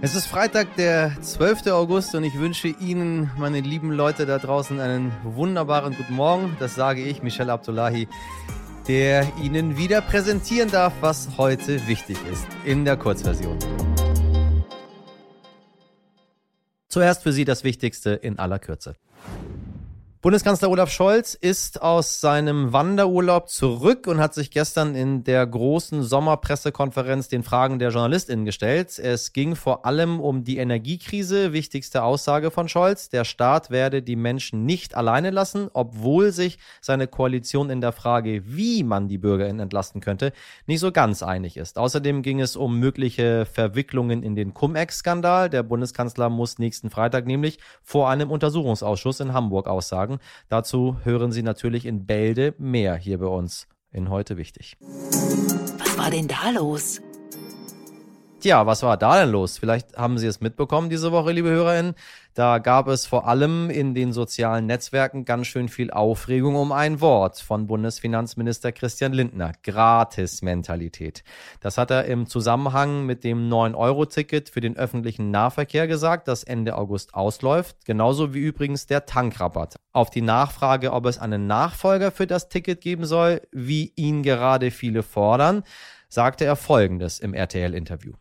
Es ist Freitag, der 12. August und ich wünsche Ihnen, meine lieben Leute da draußen, einen wunderbaren guten Morgen. Das sage ich, Michel Abdullahi, der Ihnen wieder präsentieren darf, was heute wichtig ist in der Kurzversion. Zuerst für Sie das Wichtigste in aller Kürze. Bundeskanzler Olaf Scholz ist aus seinem Wanderurlaub zurück und hat sich gestern in der großen Sommerpressekonferenz den Fragen der JournalistInnen gestellt. Es ging vor allem um die Energiekrise. Wichtigste Aussage von Scholz. Der Staat werde die Menschen nicht alleine lassen, obwohl sich seine Koalition in der Frage, wie man die BürgerInnen entlasten könnte, nicht so ganz einig ist. Außerdem ging es um mögliche Verwicklungen in den Cum-Ex-Skandal. Der Bundeskanzler muss nächsten Freitag nämlich vor einem Untersuchungsausschuss in Hamburg aussagen sagen. Dazu hören Sie natürlich in Bälde mehr hier bei uns in Heute Wichtig. Was war denn da los? Tja, was war da denn los? Vielleicht haben Sie es mitbekommen diese Woche, liebe HörerInnen. Da gab es vor allem in den sozialen Netzwerken ganz schön viel Aufregung um ein Wort von Bundesfinanzminister Christian Lindner. Gratis-Mentalität. Das hat er im Zusammenhang mit dem 9-Euro-Ticket für den öffentlichen Nahverkehr gesagt, das Ende August ausläuft. Genauso wie übrigens der Tankrabatt. Auf die Nachfrage, ob es einen Nachfolger für das Ticket geben soll, wie ihn gerade viele fordern, sagte er Folgendes im RTL-Interview.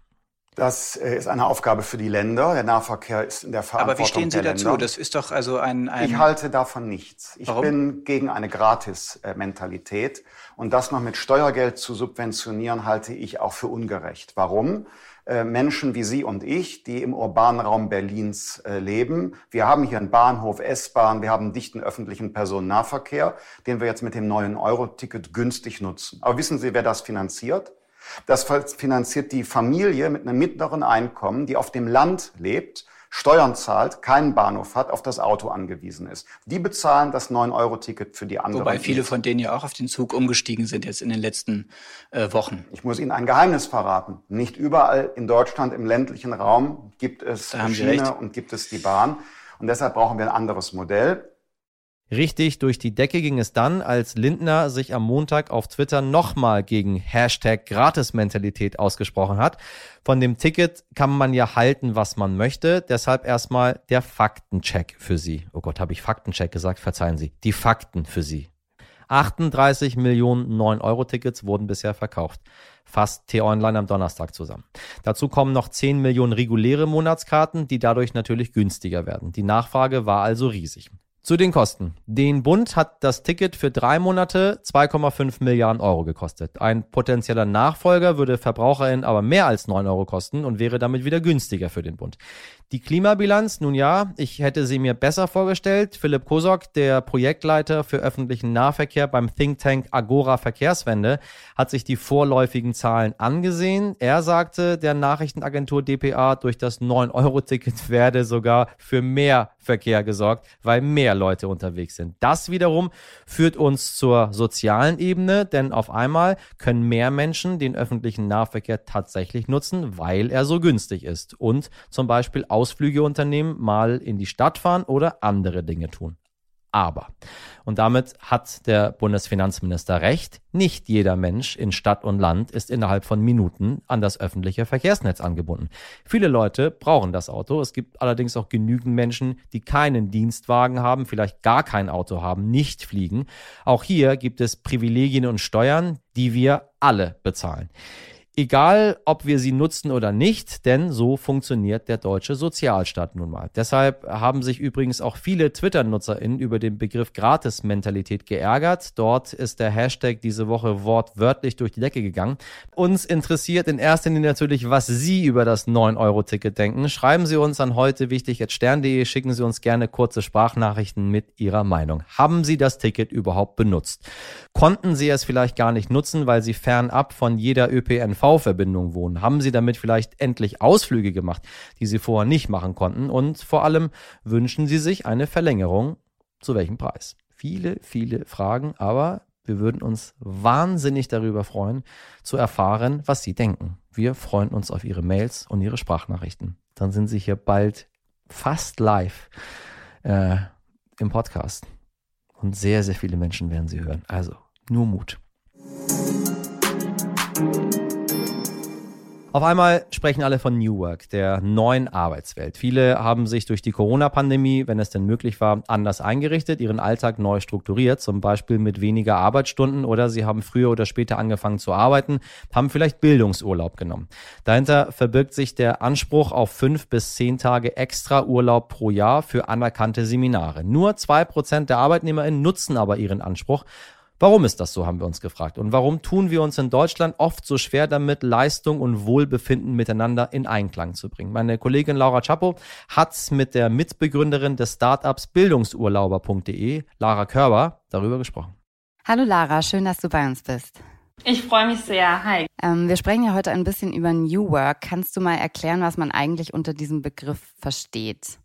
Das äh, ist eine Aufgabe für die Länder. Der Nahverkehr ist in der Verantwortung Aber wie stehen Sie dazu? Länder. Das ist doch also ein, ein Ich halte davon nichts. Ich Warum? bin gegen eine Gratis-Mentalität. Und das noch mit Steuergeld zu subventionieren, halte ich auch für ungerecht. Warum? Äh, Menschen wie Sie und ich, die im urbanen Raum Berlins äh, leben. Wir haben hier einen Bahnhof, S-Bahn, wir haben einen dichten öffentlichen Personennahverkehr, den wir jetzt mit dem neuen Euro-Ticket günstig nutzen. Aber wissen Sie, wer das finanziert? Das finanziert die Familie mit einem mittleren Einkommen, die auf dem Land lebt, Steuern zahlt, keinen Bahnhof hat, auf das Auto angewiesen ist. Die bezahlen das 9-Euro-Ticket für die anderen. Wobei viele von denen ja auch auf den Zug umgestiegen sind jetzt in den letzten äh, Wochen. Ich muss Ihnen ein Geheimnis verraten. Nicht überall in Deutschland im ländlichen Raum gibt es Schiene und gibt es die Bahn. Und deshalb brauchen wir ein anderes Modell. Richtig durch die Decke ging es dann, als Lindner sich am Montag auf Twitter nochmal gegen Hashtag Gratismentalität ausgesprochen hat. Von dem Ticket kann man ja halten, was man möchte. Deshalb erstmal der Faktencheck für Sie. Oh Gott, habe ich Faktencheck gesagt? Verzeihen Sie. Die Fakten für Sie. 38 Millionen 9-Euro-Tickets wurden bisher verkauft. Fasst T-Online am Donnerstag zusammen. Dazu kommen noch 10 Millionen reguläre Monatskarten, die dadurch natürlich günstiger werden. Die Nachfrage war also riesig. Zu den Kosten. Den Bund hat das Ticket für drei Monate 2,5 Milliarden Euro gekostet. Ein potenzieller Nachfolger würde VerbraucherInnen aber mehr als 9 Euro kosten und wäre damit wieder günstiger für den Bund. Die Klimabilanz, nun ja, ich hätte sie mir besser vorgestellt. Philipp Kosok, der Projektleiter für öffentlichen Nahverkehr beim Think Tank Agora Verkehrswende, hat sich die vorläufigen Zahlen angesehen. Er sagte der Nachrichtenagentur dpa, durch das 9-Euro-Ticket werde sogar für mehr Verkehr gesorgt, weil mehr Leute unterwegs sind. Das wiederum führt uns zur sozialen Ebene, denn auf einmal können mehr Menschen den öffentlichen Nahverkehr tatsächlich nutzen, weil er so günstig ist und zum Beispiel Ausflüge unternehmen, mal in die Stadt fahren oder andere Dinge tun. Aber, und damit hat der Bundesfinanzminister recht, nicht jeder Mensch in Stadt und Land ist innerhalb von Minuten an das öffentliche Verkehrsnetz angebunden. Viele Leute brauchen das Auto. Es gibt allerdings auch genügend Menschen, die keinen Dienstwagen haben, vielleicht gar kein Auto haben, nicht fliegen. Auch hier gibt es Privilegien und Steuern, die wir alle bezahlen. Egal, ob wir sie nutzen oder nicht, denn so funktioniert der deutsche Sozialstaat nun mal. Deshalb haben sich übrigens auch viele Twitter-NutzerInnen über den Begriff Gratis-Mentalität geärgert. Dort ist der Hashtag diese Woche wortwörtlich durch die Decke gegangen. Uns interessiert in erster Linie natürlich, was Sie über das 9-Euro-Ticket denken. Schreiben Sie uns an heute wichtig stern.de, schicken Sie uns gerne kurze Sprachnachrichten mit Ihrer Meinung. Haben Sie das Ticket überhaupt benutzt? Konnten Sie es vielleicht gar nicht nutzen, weil Sie fernab von jeder ÖPNV-Verbindung wohnen? Haben Sie damit vielleicht endlich Ausflüge gemacht, die Sie vorher nicht machen konnten? Und vor allem wünschen Sie sich eine Verlängerung? Zu welchem Preis? Viele, viele Fragen, aber wir würden uns wahnsinnig darüber freuen, zu erfahren, was Sie denken. Wir freuen uns auf Ihre Mails und Ihre Sprachnachrichten. Dann sind Sie hier bald fast live äh, im Podcast. Und sehr, sehr viele Menschen werden Sie hören. Also nur Mut. Auf einmal sprechen alle von New Work, der neuen Arbeitswelt. Viele haben sich durch die Corona-Pandemie, wenn es denn möglich war, anders eingerichtet, ihren Alltag neu strukturiert, zum Beispiel mit weniger Arbeitsstunden oder sie haben früher oder später angefangen zu arbeiten, haben vielleicht Bildungsurlaub genommen. Dahinter verbirgt sich der Anspruch auf fünf bis zehn Tage extra Urlaub pro Jahr für anerkannte Seminare. Nur zwei Prozent der ArbeitnehmerInnen nutzen aber ihren Anspruch Warum ist das so, haben wir uns gefragt. Und warum tun wir uns in Deutschland oft so schwer damit, Leistung und Wohlbefinden miteinander in Einklang zu bringen? Meine Kollegin Laura Chapo hat mit der Mitbegründerin des Startups Bildungsurlauber.de, Lara Körber, darüber gesprochen. Hallo Lara, schön, dass du bei uns bist. Ich freue mich sehr. Hi. Ähm, wir sprechen ja heute ein bisschen über New Work. Kannst du mal erklären, was man eigentlich unter diesem Begriff versteht?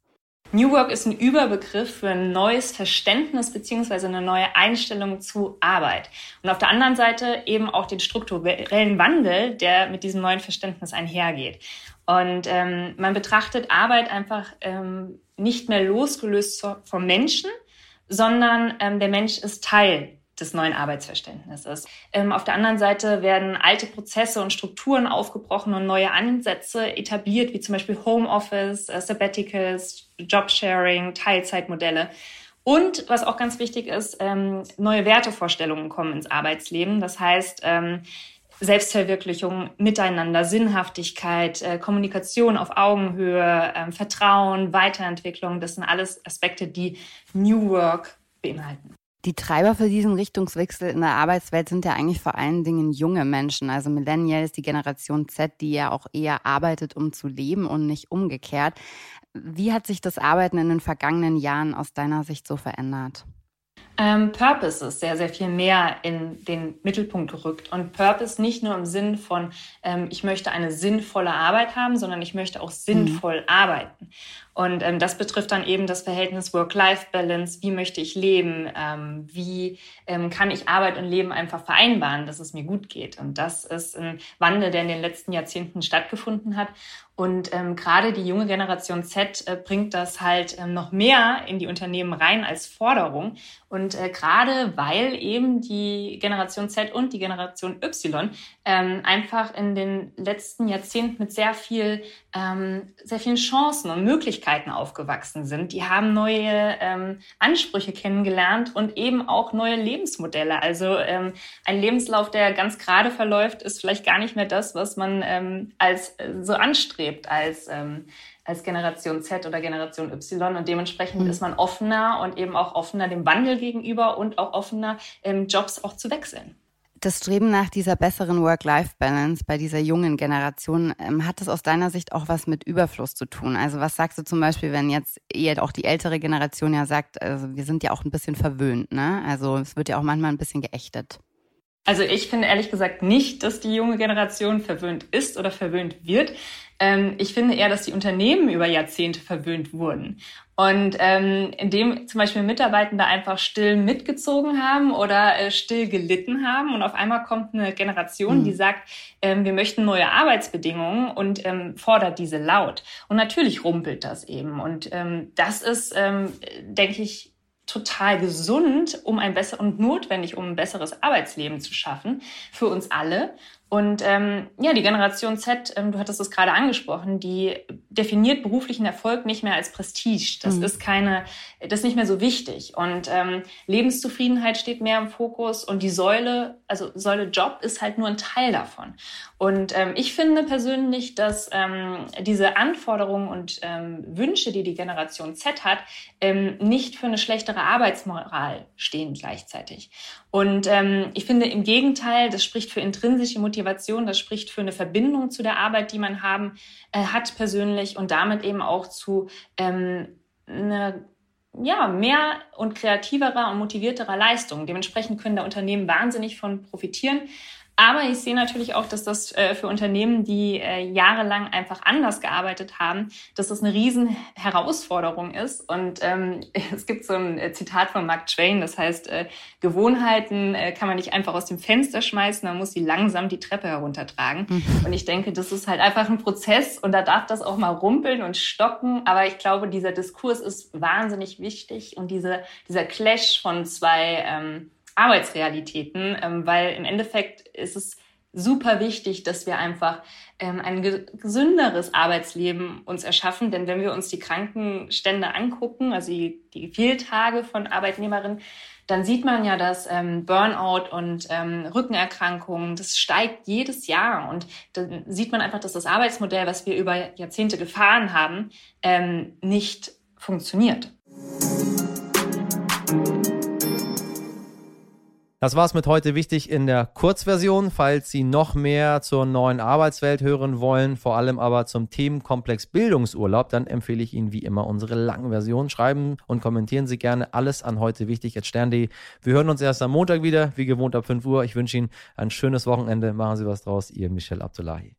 New Work ist ein Überbegriff für ein neues Verständnis beziehungsweise eine neue Einstellung zu Arbeit. Und auf der anderen Seite eben auch den strukturellen Wandel, der mit diesem neuen Verständnis einhergeht. Und ähm, man betrachtet Arbeit einfach ähm, nicht mehr losgelöst vom Menschen, sondern ähm, der Mensch ist Teil des neuen Arbeitsverständnisses. Ähm, auf der anderen Seite werden alte Prozesse und Strukturen aufgebrochen und neue Ansätze etabliert, wie zum Beispiel Homeoffice, äh, Sabbaticals, Jobsharing, Teilzeitmodelle. Und was auch ganz wichtig ist, ähm, neue Wertevorstellungen kommen ins Arbeitsleben. Das heißt, ähm, Selbstverwirklichung, Miteinander, Sinnhaftigkeit, äh, Kommunikation auf Augenhöhe, ähm, Vertrauen, Weiterentwicklung, das sind alles Aspekte, die New Work beinhalten. Die Treiber für diesen Richtungswechsel in der Arbeitswelt sind ja eigentlich vor allen Dingen junge Menschen, also Millennials, die Generation Z, die ja auch eher arbeitet, um zu leben und nicht umgekehrt. Wie hat sich das Arbeiten in den vergangenen Jahren aus deiner Sicht so verändert? Ähm, Purpose ist sehr, sehr viel mehr in den Mittelpunkt gerückt. Und Purpose nicht nur im Sinn von, ähm, ich möchte eine sinnvolle Arbeit haben, sondern ich möchte auch sinnvoll mhm. arbeiten. Und ähm, das betrifft dann eben das Verhältnis Work-Life-Balance. Wie möchte ich leben? Ähm, wie ähm, kann ich Arbeit und Leben einfach vereinbaren, dass es mir gut geht? Und das ist ein Wandel, der in den letzten Jahrzehnten stattgefunden hat. Und ähm, gerade die junge Generation Z äh, bringt das halt ähm, noch mehr in die Unternehmen rein als Forderung. Und äh, gerade weil eben die Generation Z und die Generation Y ähm, einfach in den letzten Jahrzehnten mit sehr viel, ähm, sehr vielen Chancen und Möglichkeiten aufgewachsen sind. Die haben neue ähm, Ansprüche kennengelernt und eben auch neue Lebensmodelle. Also ähm, ein Lebenslauf, der ganz gerade verläuft, ist vielleicht gar nicht mehr das, was man ähm, als äh, so anstrebt als ähm, als Generation Z oder Generation Y und dementsprechend mhm. ist man offener und eben auch offener dem Wandel gegenüber und auch offener, ähm, Jobs auch zu wechseln das Streben nach dieser besseren Work-Life-Balance bei dieser jungen Generation, ähm, hat das aus deiner Sicht auch was mit Überfluss zu tun? Also was sagst du zum Beispiel, wenn jetzt eher auch die ältere Generation ja sagt, also wir sind ja auch ein bisschen verwöhnt, ne? Also es wird ja auch manchmal ein bisschen geächtet. Also ich finde ehrlich gesagt nicht, dass die junge Generation verwöhnt ist oder verwöhnt wird. Ähm, ich finde eher, dass die Unternehmen über Jahrzehnte verwöhnt wurden. Und ähm, indem zum Beispiel Mitarbeitende einfach still mitgezogen haben oder äh, still gelitten haben und auf einmal kommt eine Generation, mhm. die sagt, ähm, wir möchten neue Arbeitsbedingungen und ähm, fordert diese laut. Und natürlich rumpelt das eben. Und ähm, das ist, ähm, denke ich, total gesund, um ein besser und notwendig, um ein besseres Arbeitsleben zu schaffen für uns alle. Und ähm, ja, die Generation Z, ähm, du hattest es gerade angesprochen, die definiert beruflichen Erfolg nicht mehr als Prestige. Das mhm. ist keine, das ist nicht mehr so wichtig. Und ähm, Lebenszufriedenheit steht mehr im Fokus und die Säule, also Säule Job ist halt nur ein Teil davon. Und ähm, ich finde persönlich, dass ähm, diese Anforderungen und ähm, Wünsche, die die Generation Z hat, ähm, nicht für eine schlechtere Arbeitsmoral stehen gleichzeitig. Und ähm, ich finde im Gegenteil, das spricht für intrinsische Motivation, das spricht für eine Verbindung zu der Arbeit, die man haben äh, hat persönlich und damit eben auch zu ähm, eine ja, mehr und kreativerer und motivierterer Leistung. Dementsprechend können da Unternehmen wahnsinnig von profitieren. Aber ich sehe natürlich auch, dass das äh, für Unternehmen, die äh, jahrelang einfach anders gearbeitet haben, dass das eine riesen Herausforderung ist. Und ähm, es gibt so ein äh, Zitat von Mark Twain, das heißt, äh, Gewohnheiten kann man nicht einfach aus dem Fenster schmeißen, man muss sie langsam die Treppe heruntertragen. Mhm. Und ich denke, das ist halt einfach ein Prozess und da darf das auch mal rumpeln und stocken. Aber ich glaube, dieser Diskurs ist wahnsinnig wichtig und diese, dieser Clash von zwei ähm, Arbeitsrealitäten, ähm, weil im Endeffekt ist es super wichtig, dass wir einfach ähm, ein gesünderes Arbeitsleben uns erschaffen. Denn wenn wir uns die Krankenstände angucken, also die, die Fehltage von Arbeitnehmerinnen, dann sieht man ja, dass ähm, Burnout und ähm, Rückenerkrankungen, das steigt jedes Jahr. Und dann sieht man einfach, dass das Arbeitsmodell, was wir über Jahrzehnte gefahren haben, ähm, nicht funktioniert. Das war's mit heute wichtig in der Kurzversion. Falls Sie noch mehr zur neuen Arbeitswelt hören wollen, vor allem aber zum Themenkomplex Bildungsurlaub, dann empfehle ich Ihnen wie immer unsere langen Version. Schreiben und kommentieren Sie gerne alles an heute wichtig at stern.de. Wir hören uns erst am Montag wieder, wie gewohnt ab 5 Uhr. Ich wünsche Ihnen ein schönes Wochenende. Machen Sie was draus. Ihr Michel Abdullahi.